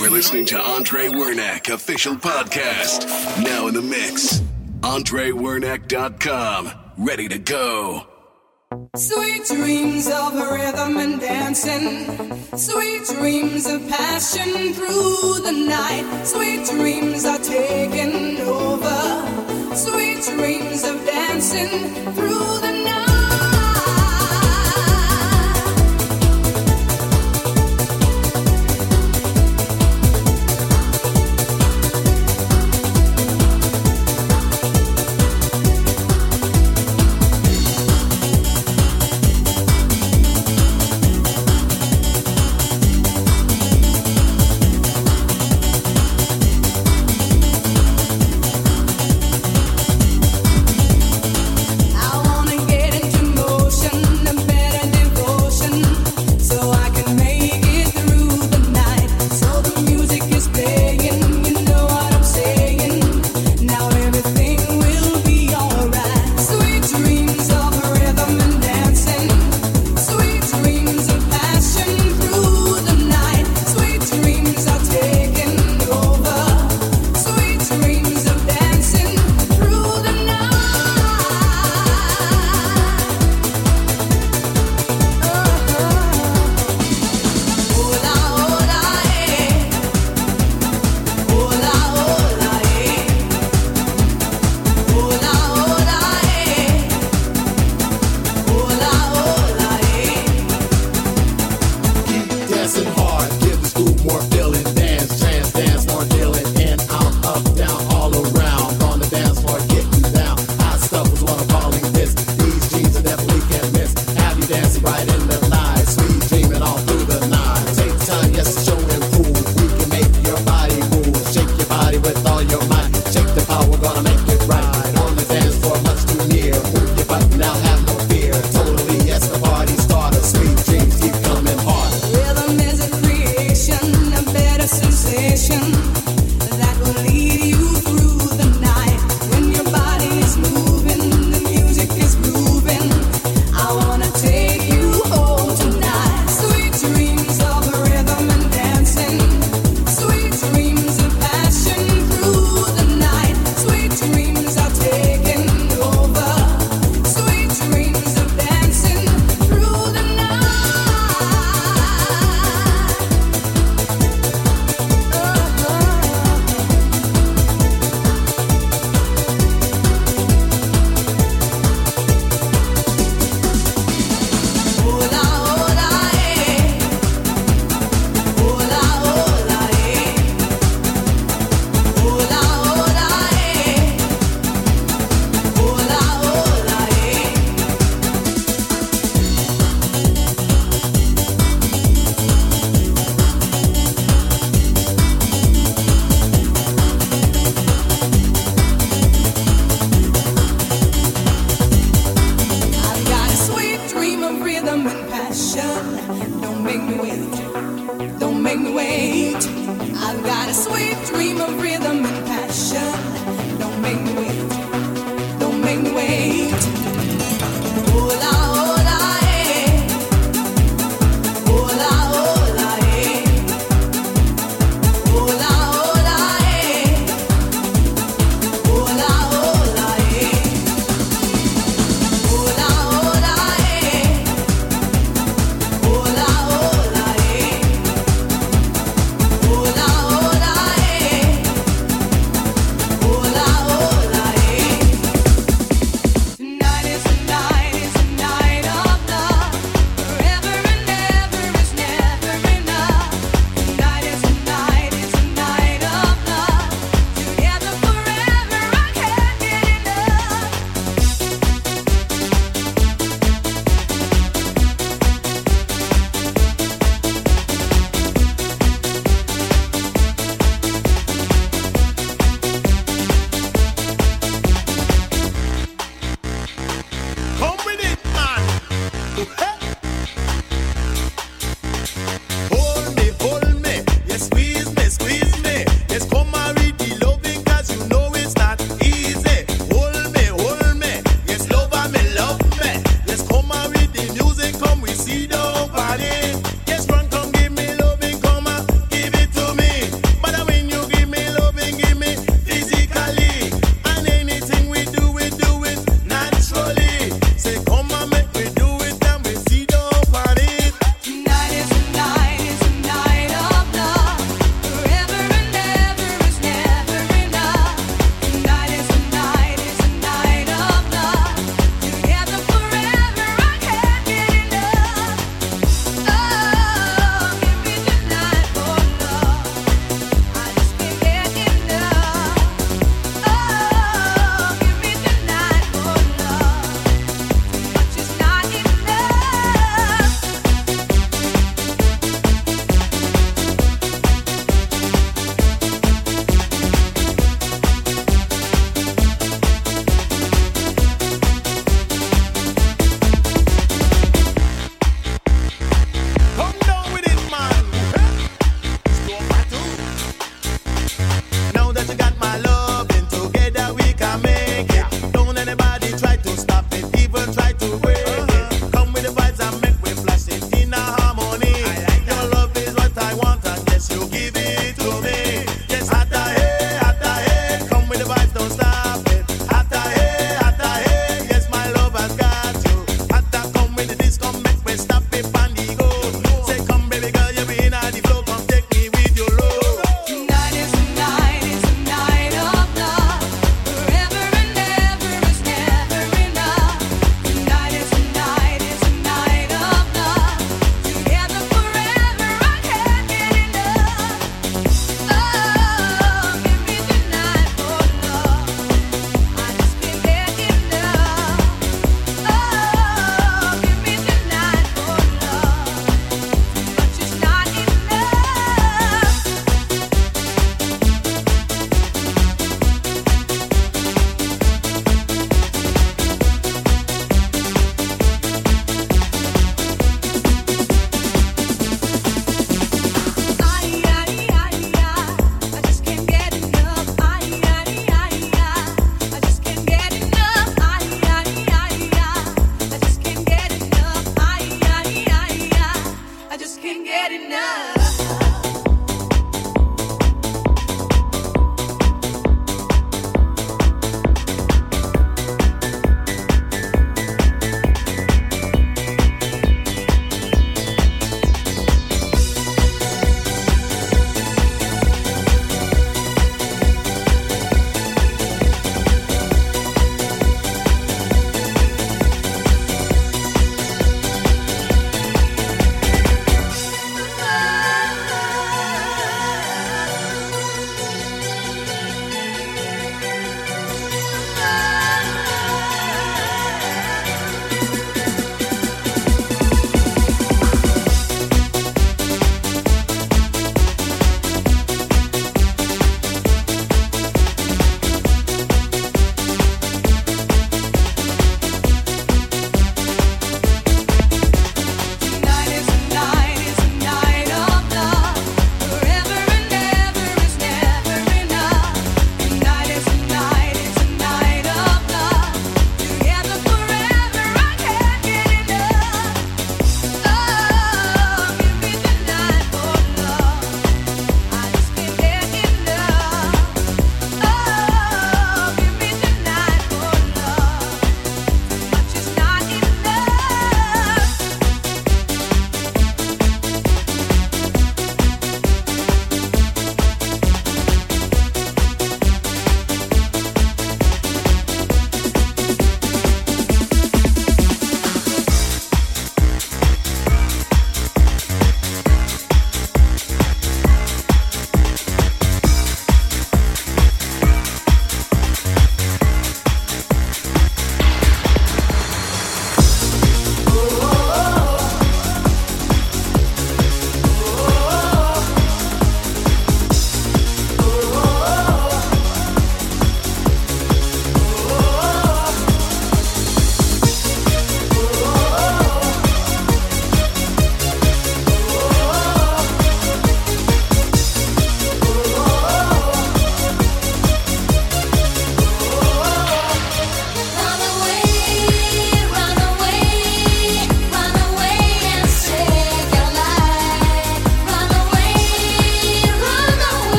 We're listening to Andre Wernack official podcast. Now in the mix. AndreWernack.com. Ready to go. Sweet dreams of rhythm and dancing. Sweet dreams of passion through the night. Sweet dreams are taking over. Sweet dreams of dancing through the night.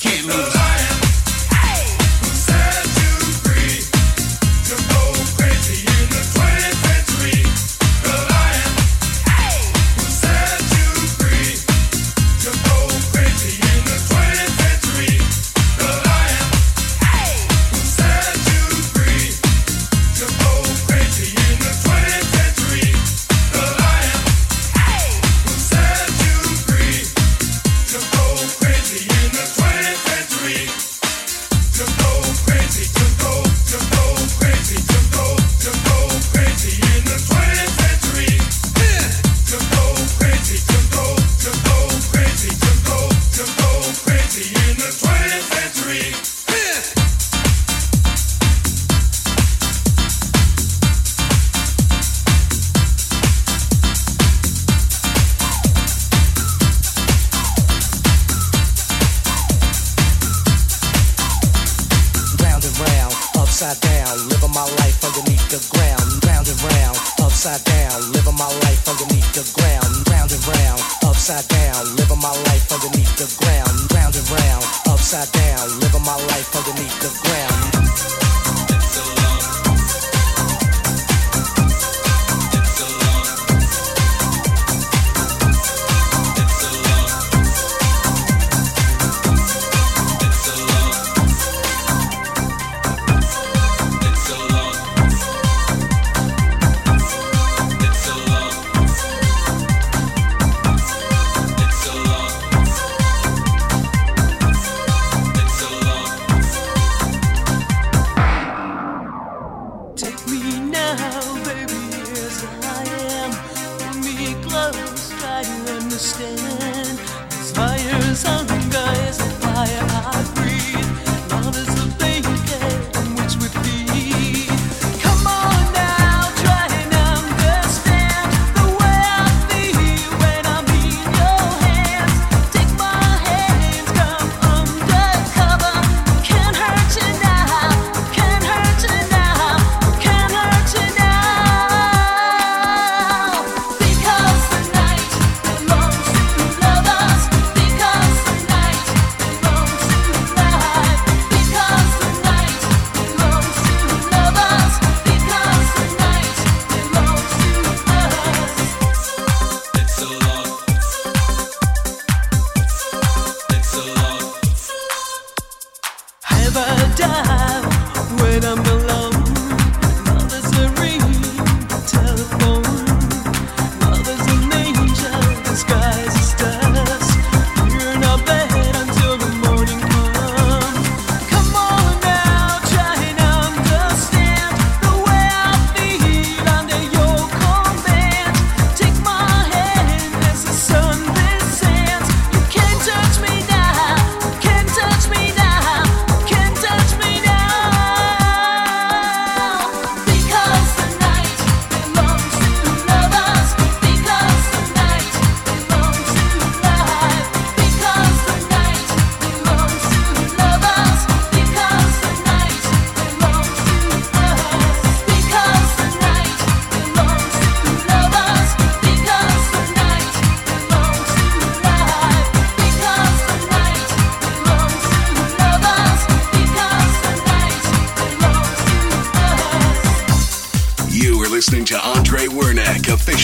Can't lose.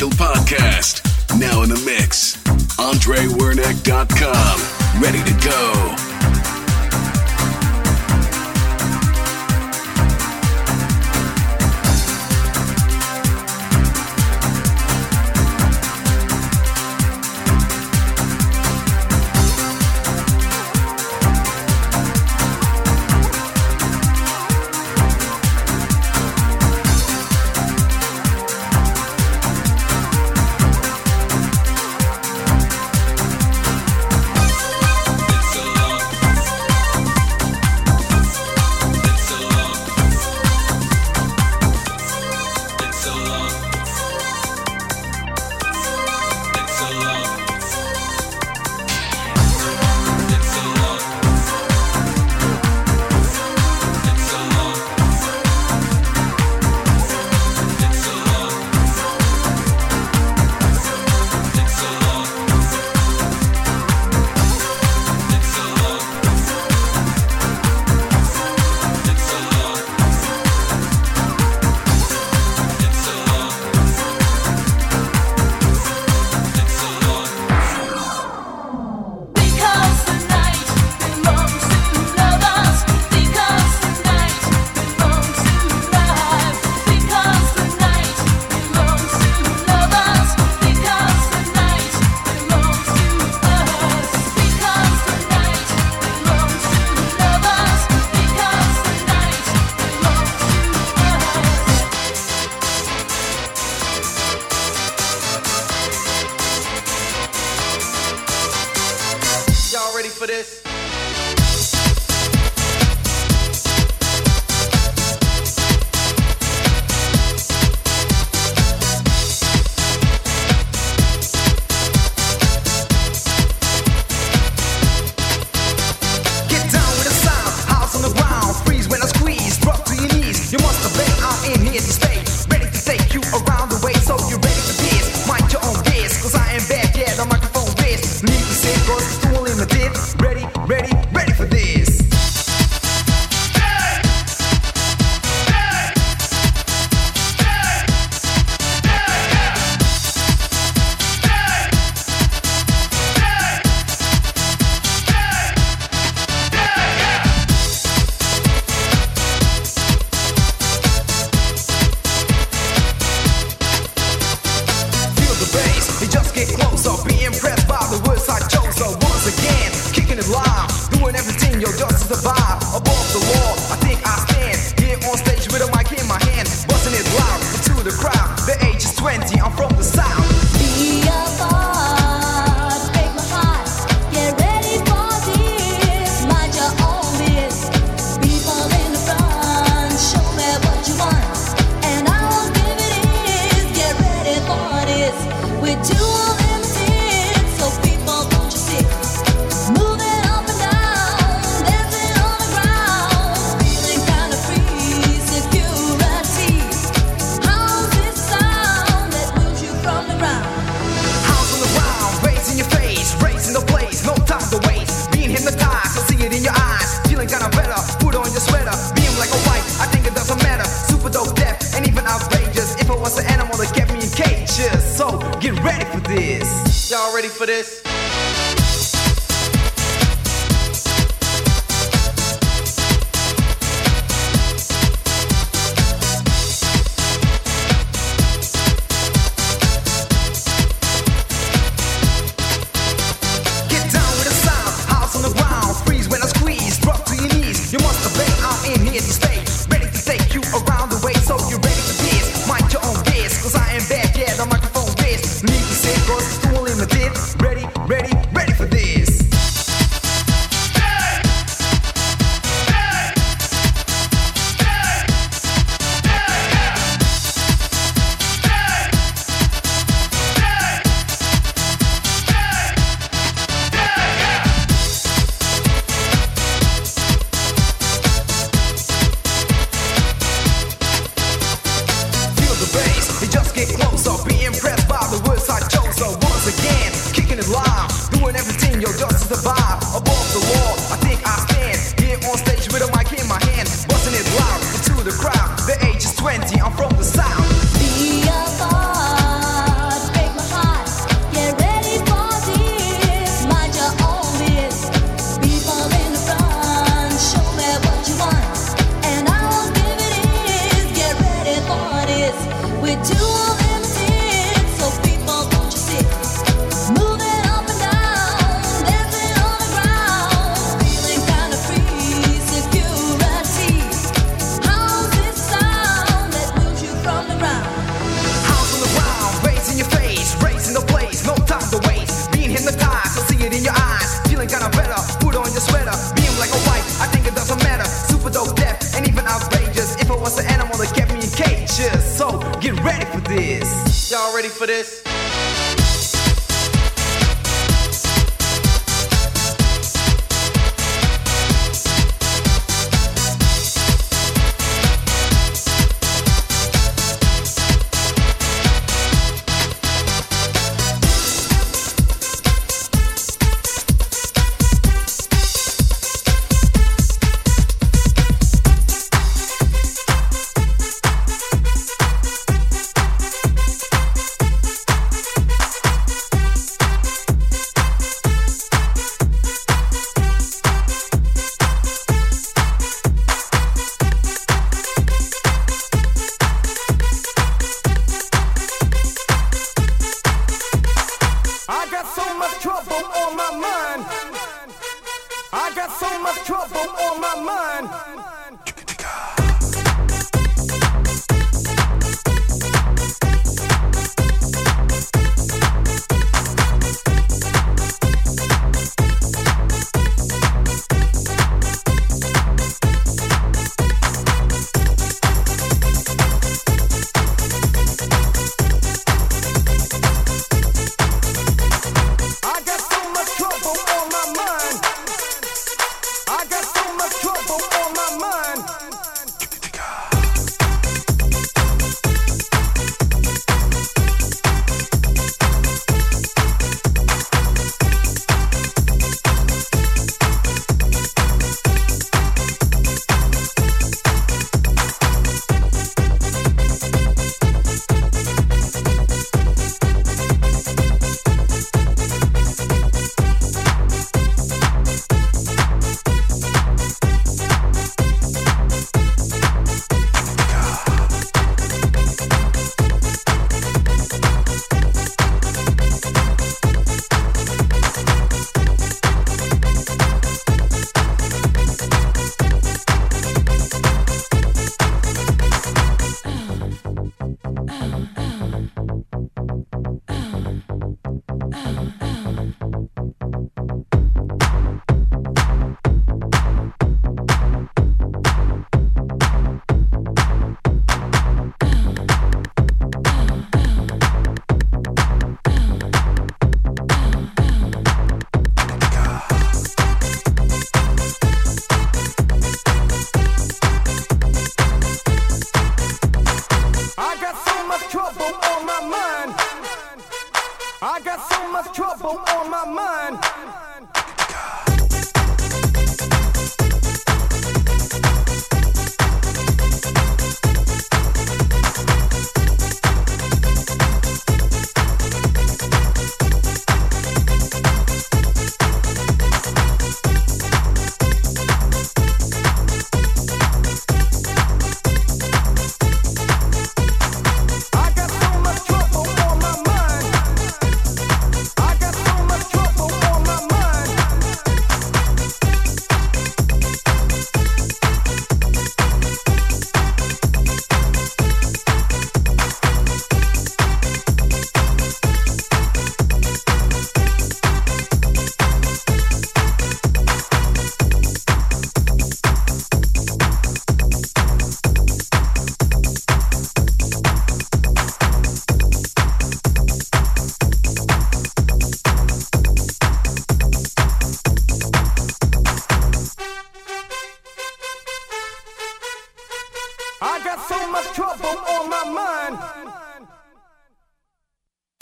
Podcast. Now in the mix. AndreWernick.com. Ready to go.